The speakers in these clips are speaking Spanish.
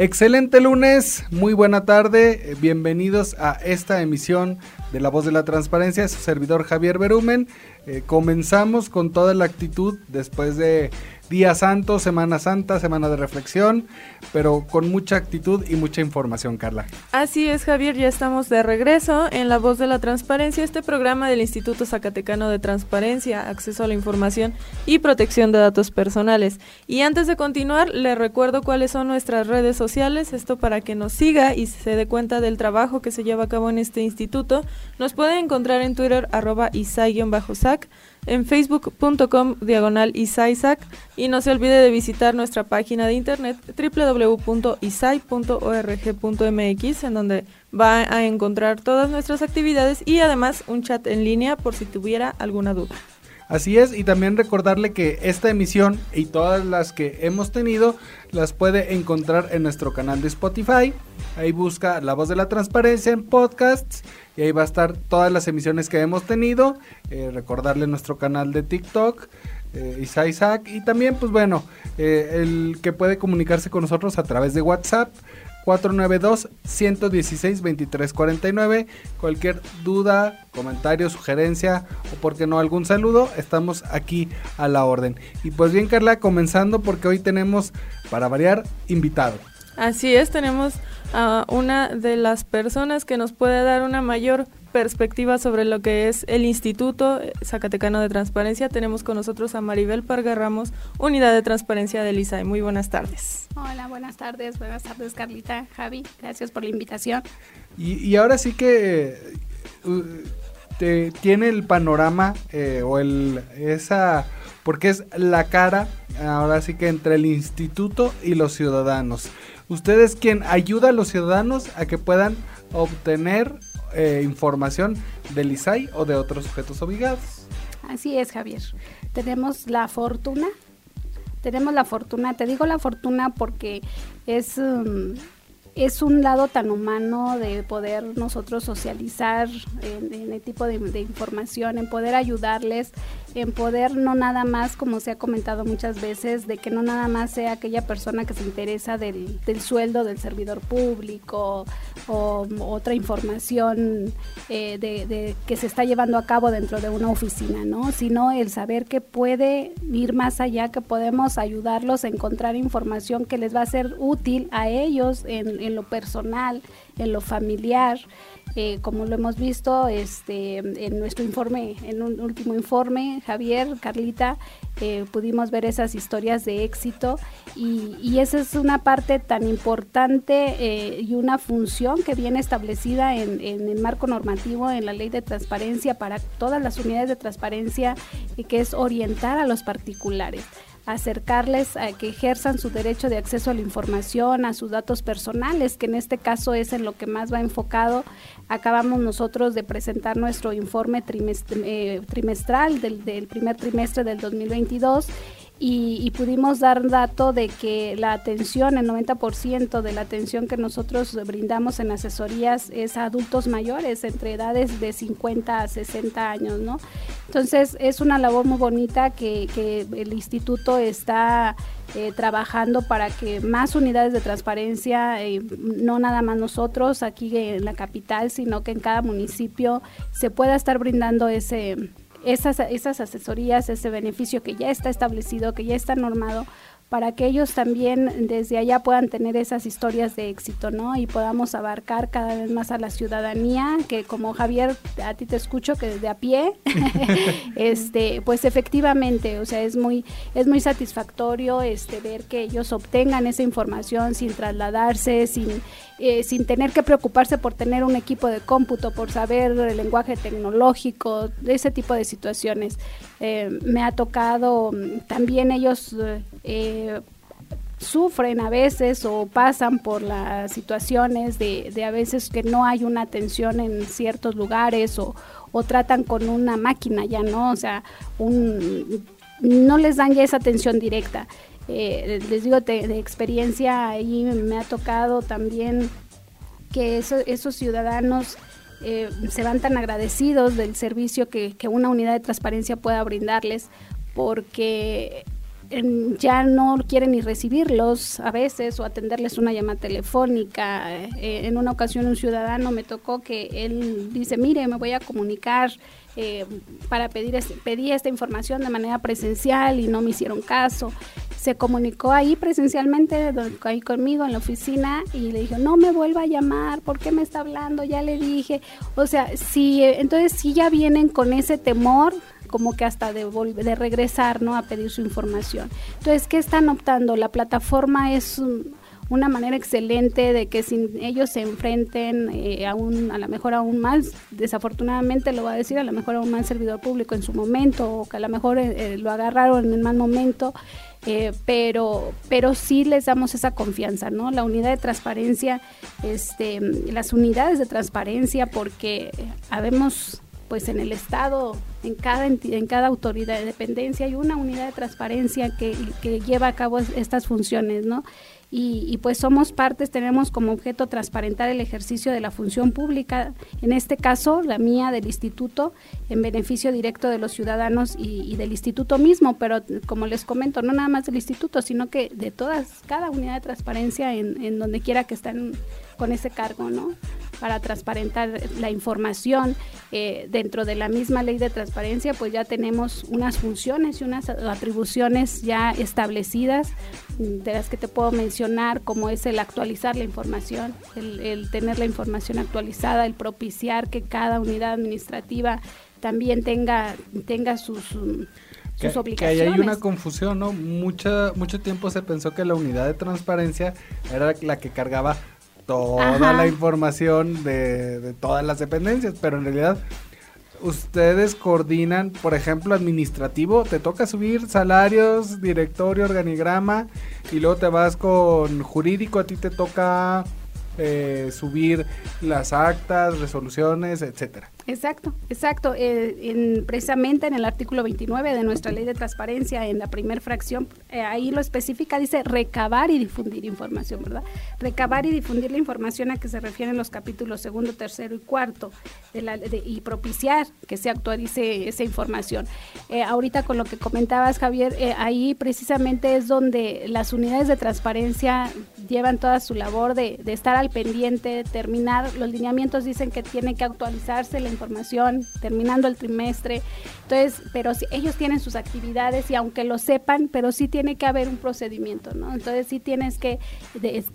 Excelente lunes, muy buena tarde, bienvenidos a esta emisión de La Voz de la Transparencia, su servidor Javier Berumen. Eh, comenzamos con toda la actitud después de Día Santo, Semana Santa, Semana de Reflexión, pero con mucha actitud y mucha información, Carla. Así es, Javier, ya estamos de regreso en La Voz de la Transparencia, este programa del Instituto Zacatecano de Transparencia, Acceso a la Información y Protección de Datos Personales. Y antes de continuar, le recuerdo cuáles son nuestras redes sociales, esto para que nos siga y se dé cuenta del trabajo que se lleva a cabo en este instituto. Nos puede encontrar en Twitter arroba isai-sac, en facebook.com diagonal isaisac y no se olvide de visitar nuestra página de internet www.isai.org.mx en donde va a encontrar todas nuestras actividades y además un chat en línea por si tuviera alguna duda. Así es, y también recordarle que esta emisión y todas las que hemos tenido las puede encontrar en nuestro canal de Spotify. Ahí busca La Voz de la Transparencia en podcasts y ahí va a estar todas las emisiones que hemos tenido. Eh, recordarle nuestro canal de TikTok. Eh, Isaac y también pues bueno eh, el que puede comunicarse con nosotros a través de WhatsApp 492-116-2349. Cualquier duda, comentario, sugerencia o, por qué no, algún saludo, estamos aquí a la orden. Y pues bien, Carla, comenzando porque hoy tenemos, para variar, invitado. Así es, tenemos a una de las personas que nos puede dar una mayor perspectiva sobre lo que es el Instituto Zacatecano de Transparencia. Tenemos con nosotros a Maribel Parga Ramos, Unidad de Transparencia del ISAI. Muy buenas tardes. Hola, buenas tardes. Buenas tardes, Carlita, Javi. Gracias por la invitación. Y, ahora sí que uh, te, tiene el panorama eh, o el esa porque es la cara ahora sí que entre el instituto y los ciudadanos. Usted es quien ayuda a los ciudadanos a que puedan obtener eh, información del ISAI o de otros sujetos obligados. Así es, Javier. Tenemos la fortuna, tenemos la fortuna, te digo la fortuna porque es... Um, es un lado tan humano de poder nosotros socializar en, el tipo de, información, en poder ayudarles, en poder no nada más, como se ha comentado muchas veces, de que no nada más sea aquella persona que se interesa del, sueldo del servidor público o otra información eh, de, que se está llevando a cabo dentro de una oficina, ¿no? Sino el saber que puede ir más allá, que podemos ayudarlos a encontrar información que les va a ser útil a ellos en en lo personal, en lo familiar, eh, como lo hemos visto este, en nuestro informe, en un último informe, Javier, Carlita, eh, pudimos ver esas historias de éxito y, esa es una parte tan importante eh, y una función que viene establecida en, en, el marco normativo, en la ley de transparencia para todas las unidades de transparencia, que es orientar a los particulares acercarles a que ejerzan su derecho de acceso a la información, a sus datos personales, que en este caso es en lo que más va enfocado. Acabamos nosotros de presentar nuestro informe eh, trimestral del, del primer trimestre del 2022 y, pudimos dar dato de que la atención, el 90% de la atención que nosotros brindamos en asesorías es a adultos mayores, entre edades de 50 a 60 años, ¿no? Entonces es una labor muy bonita que, el instituto está eh, trabajando para que más unidades de transparencia, eh, no nada más nosotros aquí en la capital, sino que en cada municipio se pueda estar brindando ese esas, esas asesorías, ese beneficio que ya está establecido, que ya está normado, para que ellos también desde allá puedan tener esas historias de éxito, ¿no? Y podamos abarcar cada vez más a la ciudadanía, que como Javier, a ti te escucho que desde a pie, este, pues efectivamente, o sea, es muy, es muy satisfactorio este ver que ellos obtengan esa información sin trasladarse, sin, eh, sin tener que preocuparse por tener un equipo de cómputo, por saber el lenguaje tecnológico, ese tipo de situaciones Eh, me ha tocado mm, también ellos eh, sufren a veces o pasan por las situaciones de, a veces que no hay una atención en ciertos lugares o, o tratan con una máquina ya, ¿no? O sea, un, no les dan ya esa atención directa. Eh, les digo, de, experiencia, ahí me ha tocado también que esos ciudadanos eh, se van tan agradecidos del servicio que, que una unidad de transparencia pueda brindarles, porque ya no quieren ni recibirlos a veces o atenderles una llamada telefónica. Eh, en una ocasión un ciudadano me tocó que él dice, mire, me voy a comunicar eh, para pedir este, pedí esta información de manera presencial y no me hicieron caso. Se comunicó ahí presencialmente, ahí conmigo en la oficina y le dijo, no me vuelva a llamar, ¿por qué me está hablando? Ya le dije. O sea, si, entonces si ya vienen con ese temor como que hasta de, de regresar, ¿no? A pedir su información. Entonces, ¿qué están optando? La plataforma es una manera excelente de que sin ellos se enfrenten eh, a, un, a lo mejor aún más, desafortunadamente lo va a decir, a lo mejor aún más servidor público en su momento, o que a lo mejor eh, eh, lo agarraron en el mal momento, pero, pero sí les damos esa confianza, ¿no? La unidad de transparencia, este, las unidades de transparencia, porque habemos pues en el Estado, en cada, en cada autoridad de dependencia hay una unidad de transparencia que, que lleva a cabo estas funciones, ¿no? Y, pues somos partes, tenemos como objeto transparentar el ejercicio de la función pública, en este caso la mía del instituto, en beneficio directo de los ciudadanos y, del instituto mismo, pero como les comento, no nada más del instituto, sino que de todas, cada unidad de transparencia en, en donde quiera que estén con ese cargo, ¿no? Para transparentar la información eh, dentro de la misma ley de transparencia, pues ya tenemos unas funciones y unas atribuciones ya establecidas, mm, de las que te puedo mencionar, como es el actualizar la información, el, tener la información actualizada, el propiciar que cada unidad administrativa también tenga, tenga sus... sus obligaciones. Que ahí hay una confusión, ¿no? Mucha, mucho tiempo se pensó que la unidad de transparencia era la que cargaba toda la información de, todas las dependencias, pero en realidad ustedes coordinan, por ejemplo, administrativo, te toca subir salarios, directorio, organigrama, y luego te vas con jurídico, a ti te toca eh, subir las actas, resoluciones, etcétera. Exacto, exacto. Eh, precisamente en el artículo 29 de nuestra ley de transparencia, en la primera fracción, eh, ahí lo especifica, dice recabar y difundir información, ¿verdad? Recabar y difundir la información a que se refieren los capítulos segundo, tercero y cuarto, de la, y propiciar que se actualice esa información. Eh, ahorita con lo que comentabas, Javier, ahí precisamente es donde las unidades de transparencia llevan toda su labor de, de estar al pendiente, terminar, los lineamientos dicen que tiene que actualizarse la información, terminando el trimestre. Entonces, pero si ellos tienen sus actividades y aunque lo sepan, pero sí tiene que haber un procedimiento, ¿no? Entonces sí tienes que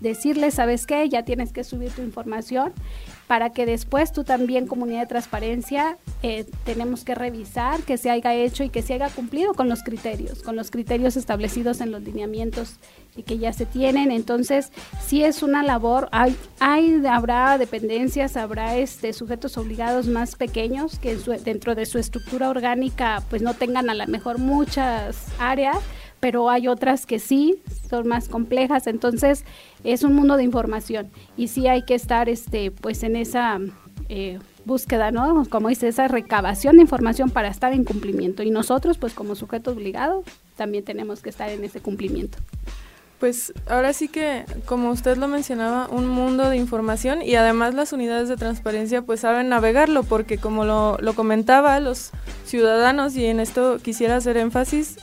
decirles, ¿sabes qué? Ya tienes que subir tu información para que después tú también, comunidad de transparencia, eh, tenemos que revisar que se haya hecho y que se haya cumplido con los criterios, con los criterios establecidos en los lineamientos y que ya se tienen. Entonces, sí es una labor, hay, hay habrá dependencias, habrá este sujetos obligados más pequeños que dentro de su estructura orgánica pues no tengan a lo mejor muchas áreas, pero hay otras que sí son más complejas, entonces es un mundo de información y sí hay que estar este pues en esa eh, búsqueda, ¿no? Como dice, esa recabación de información para estar en cumplimiento y nosotros pues como sujeto obligado también tenemos que estar en ese cumplimiento. Pues ahora sí que, como usted lo mencionaba, un mundo de información y además las unidades de transparencia pues saben navegarlo porque como lo, lo comentaba, los ciudadanos, y en esto quisiera hacer énfasis,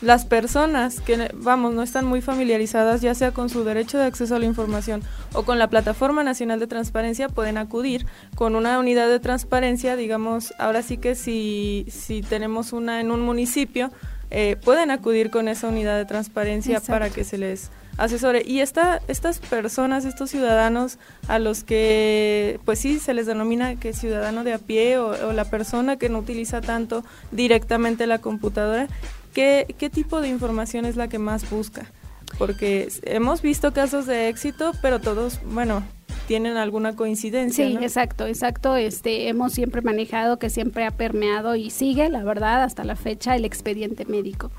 las personas que, vamos, no están muy familiarizadas ya sea con su derecho de acceso a la información o con la Plataforma Nacional de Transparencia, pueden acudir con una unidad de transparencia, digamos, ahora sí que si, si tenemos una en un municipio, eh, pueden acudir con esa unidad de transparencia para que se les asesore. Y esta, estas personas, estos ciudadanos a los que, pues sí, se les denomina que ciudadano de a pie o, la persona que no utiliza tanto directamente la computadora, ¿qué, ¿qué tipo de información es la que más busca? Porque hemos visto casos de éxito, pero todos, bueno, tienen alguna coincidencia. Sí, exacto, exacto. Este, hemos siempre manejado que siempre ha permeado y sigue, la verdad, hasta la fecha el expediente médico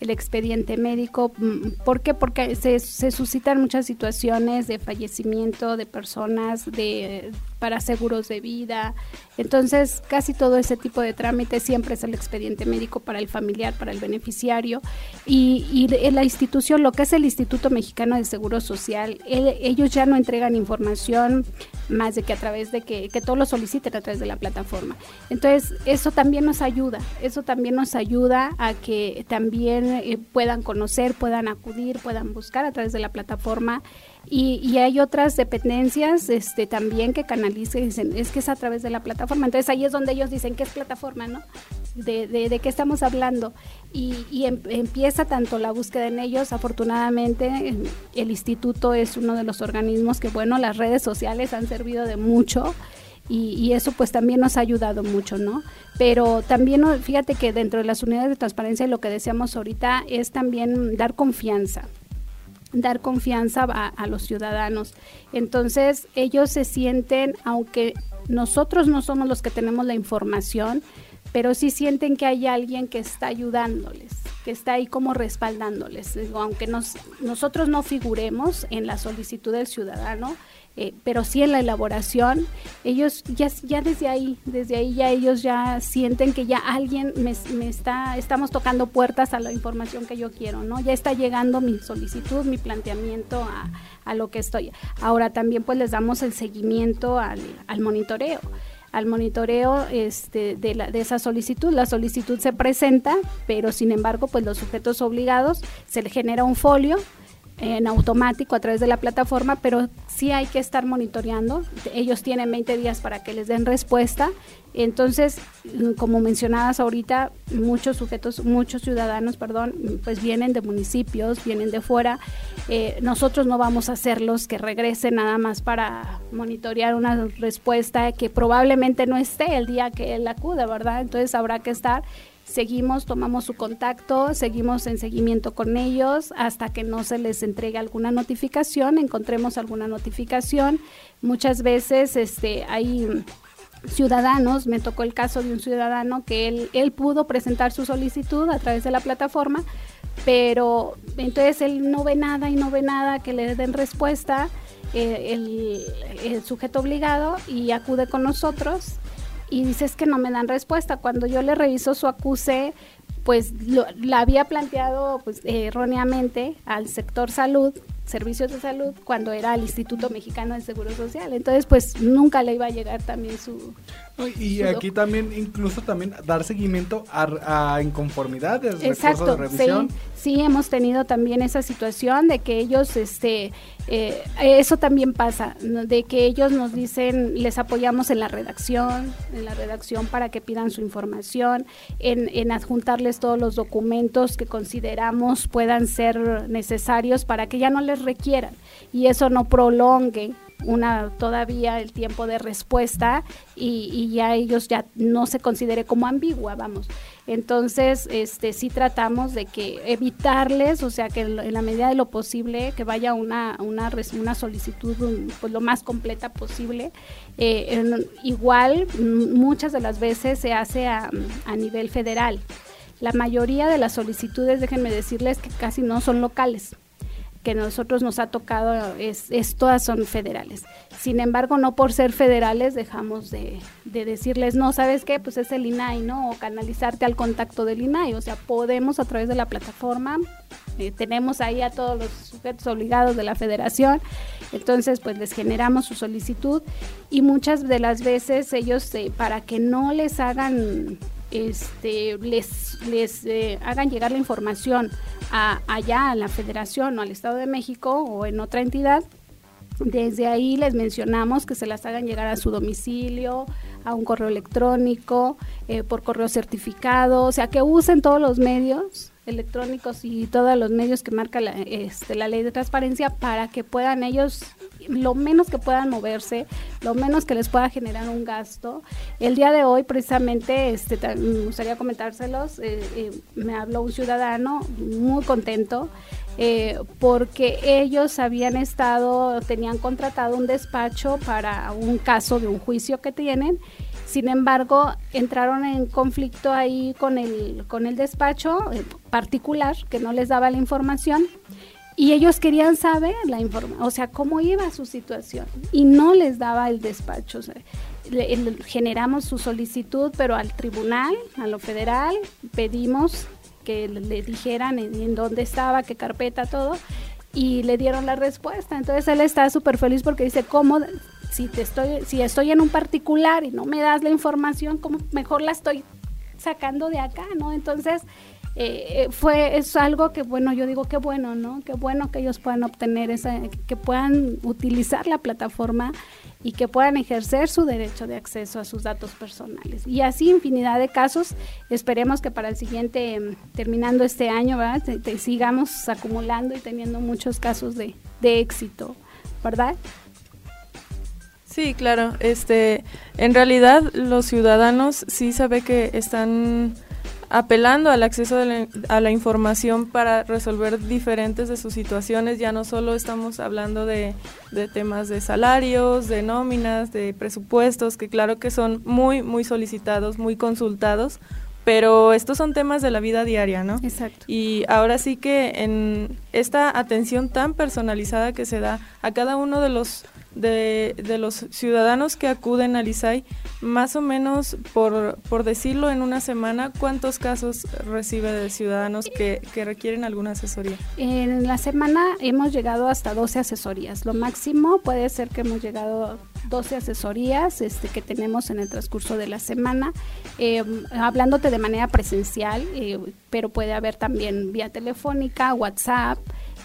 el expediente médico. Mm, ¿Por qué? Porque se, se suscitan muchas situaciones de fallecimiento de personas, de para seguros de vida. Entonces, casi todo ese tipo de trámites siempre es el expediente médico para el familiar, para el beneficiario. Y, la institución, lo que es el Instituto Mexicano de Seguro Social, ellos ya no entregan información más de que a través de que, que todos lo soliciten a través de la plataforma. Entonces, eso también nos ayuda, eso también nos ayuda a que también eh, puedan conocer, puedan acudir, puedan buscar a través de la plataforma y, hay otras dependencias este, también que canalizan, dicen, es que es a través de la plataforma. Entonces ahí es donde ellos dicen, ¿qué es plataforma, no? De, de, qué estamos hablando. Y, em, empieza tanto la búsqueda en ellos, afortunadamente el instituto es uno de los organismos que, bueno, las redes sociales han servido de mucho. Y, y, eso pues también nos ha ayudado mucho, ¿no? Pero también fíjate que dentro de las unidades de transparencia lo que deseamos ahorita es también dar confianza, dar confianza a, los ciudadanos. Entonces, ellos se sienten, aunque nosotros no somos los que tenemos la información, pero sí sienten que hay alguien que está ayudándoles, está ahí como respaldándoles. aunque nos, nosotros no figuremos en la solicitud del ciudadano, eh, pero sí en la elaboración, ellos ya, ya desde ahí, desde ahí ya ellos ya sienten que ya alguien me, está, estamos tocando puertas a la información que yo quiero, ¿no? Ya está llegando mi solicitud, mi planteamiento a, a lo que estoy. Ahora también pues les damos el seguimiento al, al monitoreo al monitoreo este, de, la, de esa solicitud. La solicitud se presenta, pero sin embargo, pues los sujetos obligados se le genera un folio en automático a través de la plataforma, pero sí hay que estar monitoreando. Ellos tienen 20 días para que les den respuesta. Entonces, como mencionadas ahorita, muchos sujetos, muchos ciudadanos, perdón, pues vienen de municipios, vienen de fuera. Eh, nosotros no vamos a ser los que regresen nada más para monitorear una respuesta que probablemente no esté el día que él acude, ¿verdad? Entonces habrá que estar seguimos, tomamos su contacto, seguimos en seguimiento con ellos hasta que no se les entregue alguna notificación, encontremos alguna notificación. Muchas veces este, hay ciudadanos, me tocó el caso de un ciudadano que él, él pudo presentar su solicitud a través de la plataforma, pero entonces él no ve nada y no ve nada que le den respuesta. Eh, el, el sujeto obligado y acude con nosotros y dices que no me dan respuesta. Cuando yo le reviso su acuse, pues la había planteado pues, erróneamente al sector salud, servicios de salud, cuando era el Instituto Mexicano de Seguro Social. Entonces, pues nunca le iba a llegar también su... Y aquí también, incluso también dar seguimiento a, a inconformidades, Exacto, de revisión. Sí, sí, hemos tenido también esa situación de que ellos, este, eh, eso también pasa, de que ellos nos dicen, les apoyamos en la redacción, en la redacción para que pidan su información, en, en adjuntarles todos los documentos que consideramos puedan ser necesarios para que ya no les requieran y eso no prolongue una todavía el tiempo de respuesta y, ya ellos ya no se considere como ambigua, vamos. Entonces, este sí tratamos de que evitarles, o sea, que en la medida de lo posible que vaya una una, una solicitud pues lo más completa posible. Eh, igual muchas de las veces se hace a, a nivel federal. La mayoría de las solicitudes, déjenme decirles que casi no son locales que nosotros nos ha tocado es, todas son federales. Sin embargo, no por ser federales dejamos de, decirles, no, ¿sabes qué? Pues es el INAI, ¿no? O canalizarte al contacto del INAI. O sea, podemos a través de la plataforma, eh, tenemos ahí a todos los sujetos obligados de la federación, entonces pues les generamos su solicitud y muchas de las veces ellos, eh, para que no les hagan este, les, eh, hagan llegar la información a, allá a la federación o al Estado de México o en otra entidad, desde ahí les mencionamos que se las hagan llegar a su domicilio, a un correo electrónico, eh, por correo certificado, o sea, que usen todos los medios electrónicos y todos los medios que marca la, este, la ley de transparencia para que puedan ellos lo menos que puedan moverse, lo menos que les pueda generar un gasto. El día de hoy, precisamente, este, me gustaría comentárselos, eh, eh, me habló un ciudadano muy contento eh, porque ellos habían estado, tenían contratado un despacho para un caso de un juicio que tienen. Sin embargo, entraron en conflicto ahí con el, con el despacho particular que no les daba la información y ellos querían saber la información, o sea, cómo iba su situación y no les daba el despacho. generamos su solicitud, pero al tribunal, a lo federal, pedimos que le, dijeran en, dónde estaba, qué carpeta, todo, y le dieron la respuesta. Entonces él está súper feliz porque dice, ¿cómo? Si, te estoy, si estoy en un particular y no me das la información, ¿cómo mejor la estoy sacando de acá, ¿no? Entonces, eh, fue es algo que bueno yo digo que bueno no qué bueno que ellos puedan obtener esa que puedan utilizar la plataforma y que puedan ejercer su derecho de acceso a sus datos personales y así infinidad de casos esperemos que para el siguiente em, terminando este año ¿verdad? Te, sigamos acumulando y teniendo muchos casos de, de éxito verdad Sí, claro. Este, en realidad los ciudadanos sí sabe que están apelando al acceso a la información para resolver diferentes de sus situaciones. Ya no solo estamos hablando de, temas de salarios, de nóminas, de presupuestos, que claro que son muy, muy solicitados, muy consultados, pero estos son temas de la vida diaria, ¿no? Exacto. Y ahora sí que en esta atención tan personalizada que se da a cada uno de los de, de, los ciudadanos que acuden al ISAI, más o menos, por, por decirlo en una semana, ¿cuántos casos recibe de ciudadanos que, que, requieren alguna asesoría? En la semana hemos llegado hasta 12 asesorías. Lo máximo puede ser que hemos llegado a 12 asesorías este, que tenemos en el transcurso de la semana, eh, hablándote de manera presencial, eh, pero puede haber también vía telefónica, WhatsApp.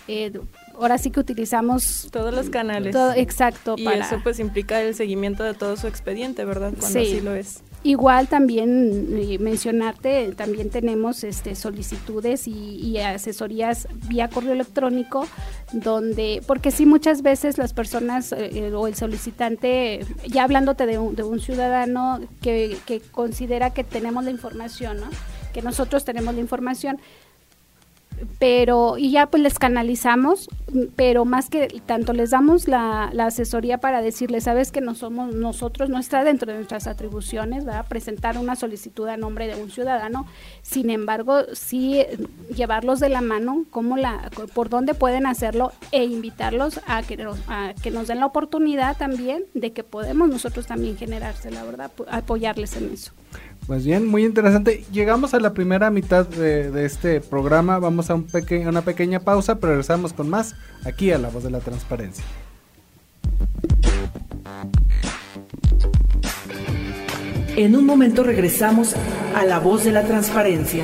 Eh, ahora sí que utilizamos todos los canales. exacto. Y eso pues implica el seguimiento de todo su expediente, ¿verdad? Cuando sí. así lo es. Igual también eh, mencionarte, también tenemos este, solicitudes y, asesorías vía correo electrónico, donde, porque sí muchas veces las personas eh, o el solicitante, ya hablándote de un, de un ciudadano que, que considera que tenemos la información, ¿no? que nosotros tenemos la información, pero y ya pues les canalizamos, pero más que tanto les damos la, asesoría para decirles, sabes que no somos nosotros, no está dentro de nuestras atribuciones, ¿verdad? presentar una solicitud a nombre de un ciudadano, sin embargo, sí llevarlos de la mano, como la, por dónde pueden hacerlo e invitarlos a que, a que nos den la oportunidad también de que podemos nosotros también generarse, la verdad, apoyarles en eso. Pues bien, muy interesante. Llegamos a la primera mitad de, este programa. Vamos a un una pequeña pausa, pero regresamos con más aquí a La Voz de la Transparencia. En un momento regresamos a La Voz de la Transparencia.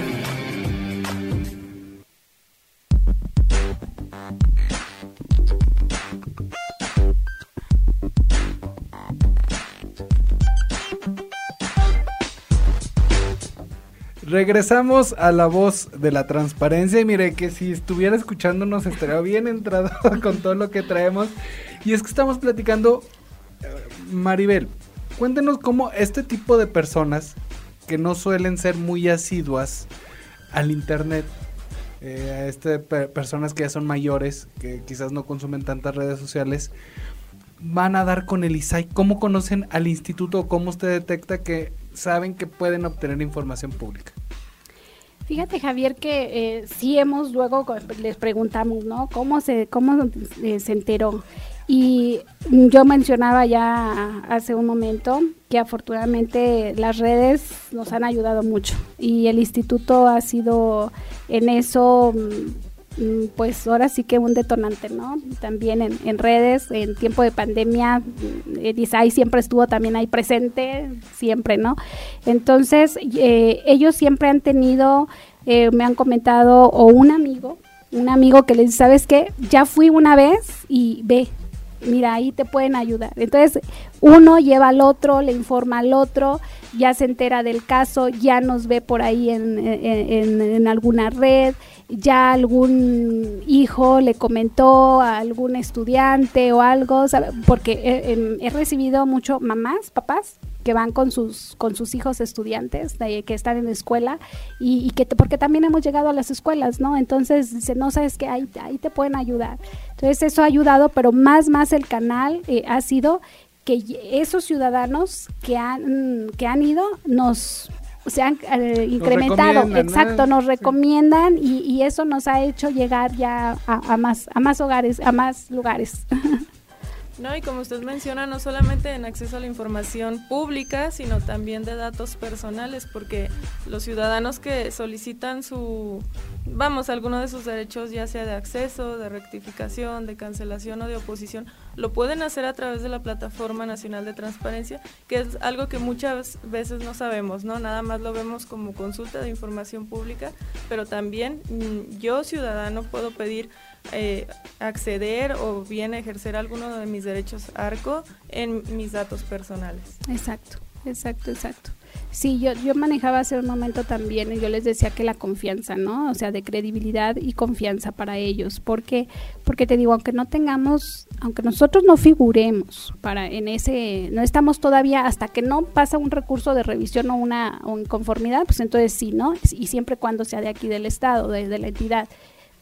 Regresamos a la voz de la transparencia y mire que si estuviera escuchándonos estaría bien entrado con todo lo que traemos. Y es que estamos platicando, eh, Maribel, cuéntenos cómo este tipo de personas que no suelen ser muy asiduas al internet, eh, este, personas que ya son mayores, que quizás no consumen tantas redes sociales, van a dar con el ISAI? ¿Cómo conocen al instituto? ¿Cómo usted detecta que saben que pueden obtener información pública? Fíjate Javier que eh, sí hemos luego les preguntamos, ¿no? ¿Cómo se cómo eh, se enteró? Y yo mencionaba ya hace un momento que afortunadamente las redes nos han ayudado mucho y el instituto ha sido en eso Mm, pues ahora sí que un detonante, ¿no? También en, redes, en tiempo de pandemia, mm, ahí siempre estuvo también ahí presente, siempre, ¿no? Entonces, eh, ellos siempre han tenido, eh, me han comentado, o un amigo, un amigo que les dice, ¿sabes qué? Ya fui una vez y ve, mira, ahí te pueden ayudar. Entonces, uno lleva al otro, le informa al otro, ya se entera del caso, ya nos ve por ahí en, en, alguna red, ya algún hijo le comentó a algún estudiante o algo, porque he, he recibido mucho mamás, papás que van con sus con sus hijos estudiantes que están en la escuela y, que porque también hemos llegado a las escuelas no entonces dice no sabes que ahí, ahí te pueden ayudar entonces eso ha ayudado pero más más el canal eh, ha sido que esos ciudadanos que han que han ido nos se han eh, incrementado, exacto, nos recomiendan y, y, eso nos ha hecho llegar ya a, a, más a más hogares, a más lugares. No, y como usted menciona, no solamente en acceso a la información pública, sino también de datos personales, porque los ciudadanos que solicitan su, vamos, alguno de sus derechos, ya sea de acceso, de rectificación, de cancelación o de oposición, lo pueden hacer a través de la Plataforma Nacional de Transparencia, que es algo que muchas veces no sabemos, ¿no? Nada más lo vemos como consulta de información pública, pero también mm, yo, ciudadano, puedo pedir eh, acceder o bien ejercer alguno de mis derechos ARCO en mis datos personales. Exacto, exacto, exacto. Sí, yo, yo manejaba hace un momento también y yo les decía que la confianza, ¿no? O sea, de credibilidad y confianza para ellos. ¿Por qué? Porque te digo, aunque no tengamos, aunque nosotros no figuremos para en ese, no estamos todavía, hasta que no pasa un recurso de revisión o una o inconformidad, pues entonces sí, ¿no? Y siempre cuando sea de aquí del Estado, de, de la entidad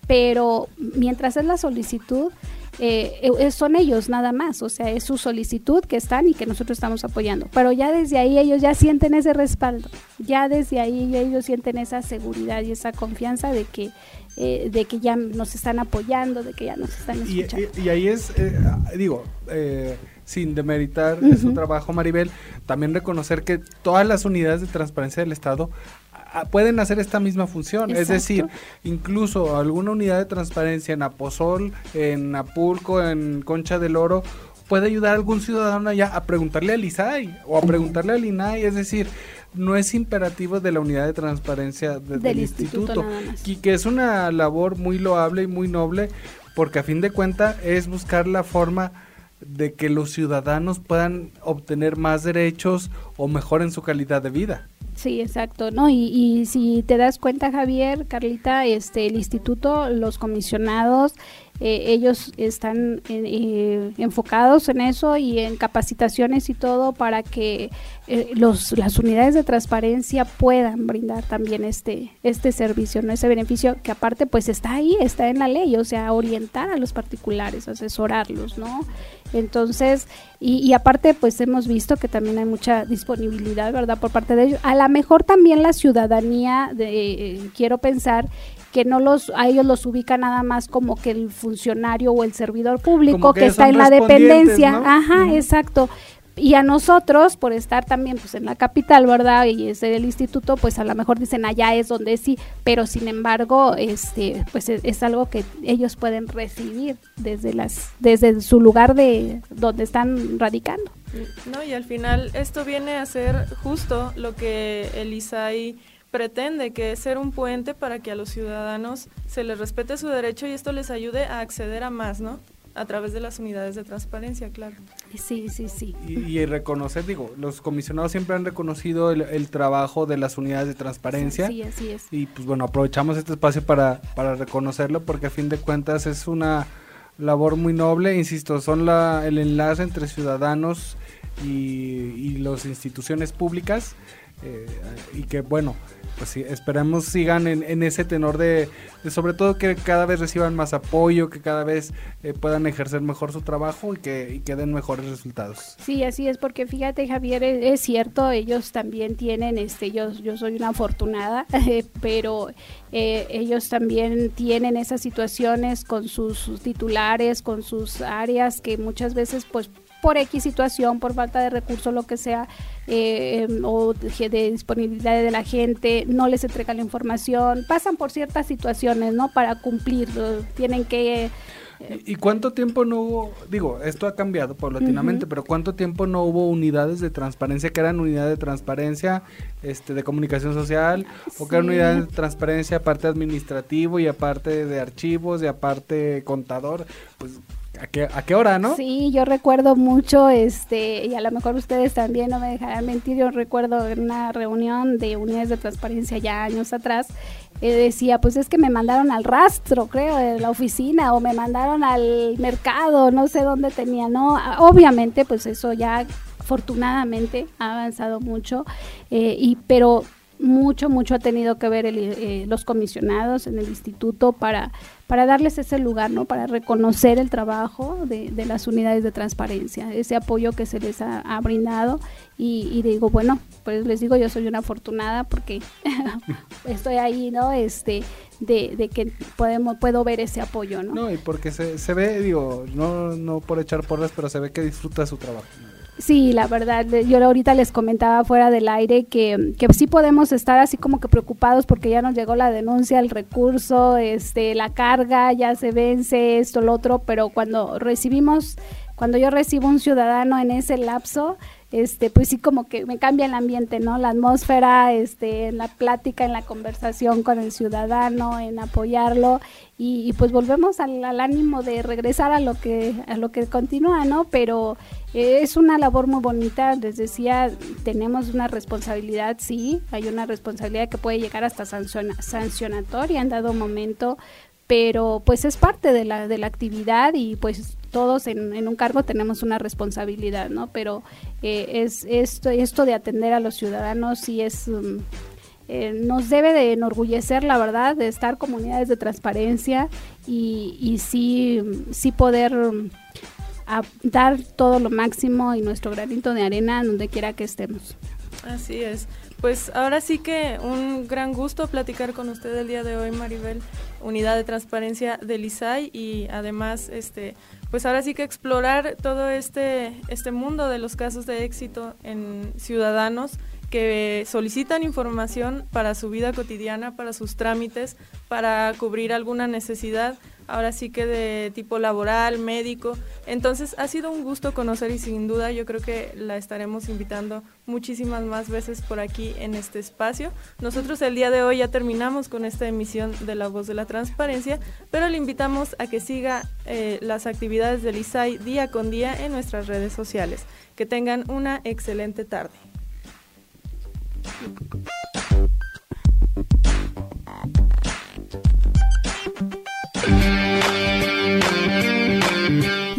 pero mientras es la solicitud, eh, eh, son ellos nada más, o sea, es su solicitud que están y que nosotros estamos apoyando. Pero ya desde ahí ellos ya sienten ese respaldo, ya desde ahí ellos sienten esa seguridad y esa confianza de que eh, de que ya nos están apoyando, de que ya nos están escuchando. Y, ahí es, digo, sin demeritar su trabajo, Maribel, también reconocer que todas las unidades de transparencia del Estado pueden hacer esta misma función. Es decir, incluso alguna unidad de transparencia en Aposol, en Apulco, en Concha del Oro, puede ayudar a algún ciudadano allá a preguntarle al ISAI o a preguntarle al INAI. Es decir, no es imperativo de la unidad de transparencia del, instituto, y que es una labor muy loable y muy noble porque a fin de cuentas es buscar la forma de que los ciudadanos puedan obtener más derechos o mejoren su calidad de vida. Sí, exacto, ¿no? Y, y, si te das cuenta, Javier, Carlita, este, el instituto, los comisionados, eh, ellos están eh, enfocados en eso y en capacitaciones y todo para que eh, los, las unidades de transparencia puedan brindar también este, este servicio, ¿no? ese beneficio que aparte pues está ahí, está en la ley, o sea, orientar a los particulares, asesorarlos, ¿no? Entonces, y, y, aparte, pues hemos visto que también hay mucha disponibilidad, ¿verdad? Por parte de ellos. A lo mejor también la ciudadanía, de, eh, quiero pensar que no los a ellos los ubica nada más como que el funcionario o el servidor público que, está en la dependencia. Ajá, exacto y a nosotros por estar también pues en la capital verdad y es el instituto pues a lo mejor dicen allá es donde sí pero sin embargo este pues es, algo que ellos pueden recibir desde las desde su lugar de donde están radicando no y al final esto viene a ser justo lo que el ISAI pretende que es ser un puente para que a los ciudadanos se les respete su derecho y esto les ayude a acceder a más, ¿no? A través de las unidades de transparencia, claro. Sí, sí, sí. Y, reconocer, digo, los comisionados siempre han reconocido el, trabajo de las unidades de transparencia. Sí, así es. Y pues bueno, aprovechamos este espacio para, para reconocerlo porque a fin de cuentas es una labor muy noble, insisto, son la, el enlace entre ciudadanos y, y las instituciones públicas eh, y que bueno, pues sí, esperamos sigan en, ese tenor de, sobre todo que cada vez reciban más apoyo, que cada vez eh, puedan ejercer mejor su trabajo y que, y den mejores resultados. Sí, así es, porque fíjate Javier, es, cierto, ellos también tienen, este, yo, yo soy una afortunada, pero eh, ellos también tienen esas situaciones con sus titulares, con sus áreas que muchas veces pues por X situación, por falta de recursos, lo que sea, eh, o de disponibilidad de la gente, no les entrega la información, pasan por ciertas situaciones, ¿no? Para cumplir, tienen que... ¿Y cuánto tiempo no hubo? Digo, esto ha cambiado paulatinamente, pero ¿cuánto tiempo no hubo unidades de transparencia que eran unidades de transparencia este, de comunicación social o que eran unidades de transparencia aparte administrativo y aparte de archivos y aparte contador? Pues ¿A qué, ¿A qué hora, no? Sí, yo recuerdo mucho, este, y a lo mejor ustedes también no me dejarán mentir, yo recuerdo en una reunión de unidades de transparencia ya años atrás, eh, decía, pues es que me mandaron al rastro, creo, de la oficina, o me mandaron al mercado, no sé dónde tenía, ¿no? Obviamente, pues eso ya afortunadamente ha avanzado mucho, eh, y pero mucho, mucho ha tenido que ver eh, los comisionados en el instituto para, para darles ese lugar, ¿no? Para reconocer el trabajo de, las unidades de transparencia, ese apoyo que se les ha, brindado y, digo, bueno, pues les digo, yo soy una afortunada porque estoy ahí, ¿no? Este, de, de, que podemos, puedo ver ese apoyo, ¿no? No, y porque se, se ve, digo, no, no por echar porras, pero se ve que disfruta su trabajo. Sí, la verdad, yo ahorita les comentaba fuera del aire que, que sí podemos estar así como que preocupados porque ya nos llegó la denuncia, el recurso, este, la carga, ya se vence esto, lo otro, pero cuando recibimos, cuando yo recibo un ciudadano en ese lapso, este, pues sí como que me cambia el ambiente, ¿no? La atmósfera, este, en la plática, en la conversación con el ciudadano, en apoyarlo y, pues volvemos al, ánimo de regresar a lo que a lo que continúa, ¿no? Pero eh, es una labor muy bonita, les decía, tenemos una responsabilidad, sí, hay una responsabilidad que puede llegar hasta sancionatoria en dado momento, pero pues es parte de la, de la actividad y pues todos en, un cargo tenemos una responsabilidad, ¿no? Pero eh, es esto, esto de atender a los ciudadanos sí es... Um, eh, nos debe de enorgullecer, la verdad, de estar comunidades de transparencia y, y sí, sí poder um, dar todo lo máximo y nuestro granito de arena donde quiera que estemos. Así es. Pues ahora sí que un gran gusto platicar con usted el día de hoy, Maribel, Unidad de Transparencia del ISAI y además este pues ahora sí que explorar todo este este mundo de los casos de éxito en ciudadanos que solicitan información para su vida cotidiana, para sus trámites, para cubrir alguna necesidad ahora sí que de tipo laboral, médico. Entonces ha sido un gusto conocer y sin duda yo creo que la estaremos invitando muchísimas más veces por aquí en este espacio. Nosotros el día de hoy ya terminamos con esta emisión de La Voz de la Transparencia, pero le invitamos a que siga eh, las actividades del ISAI día con día en nuestras redes sociales. Que tengan una excelente tarde.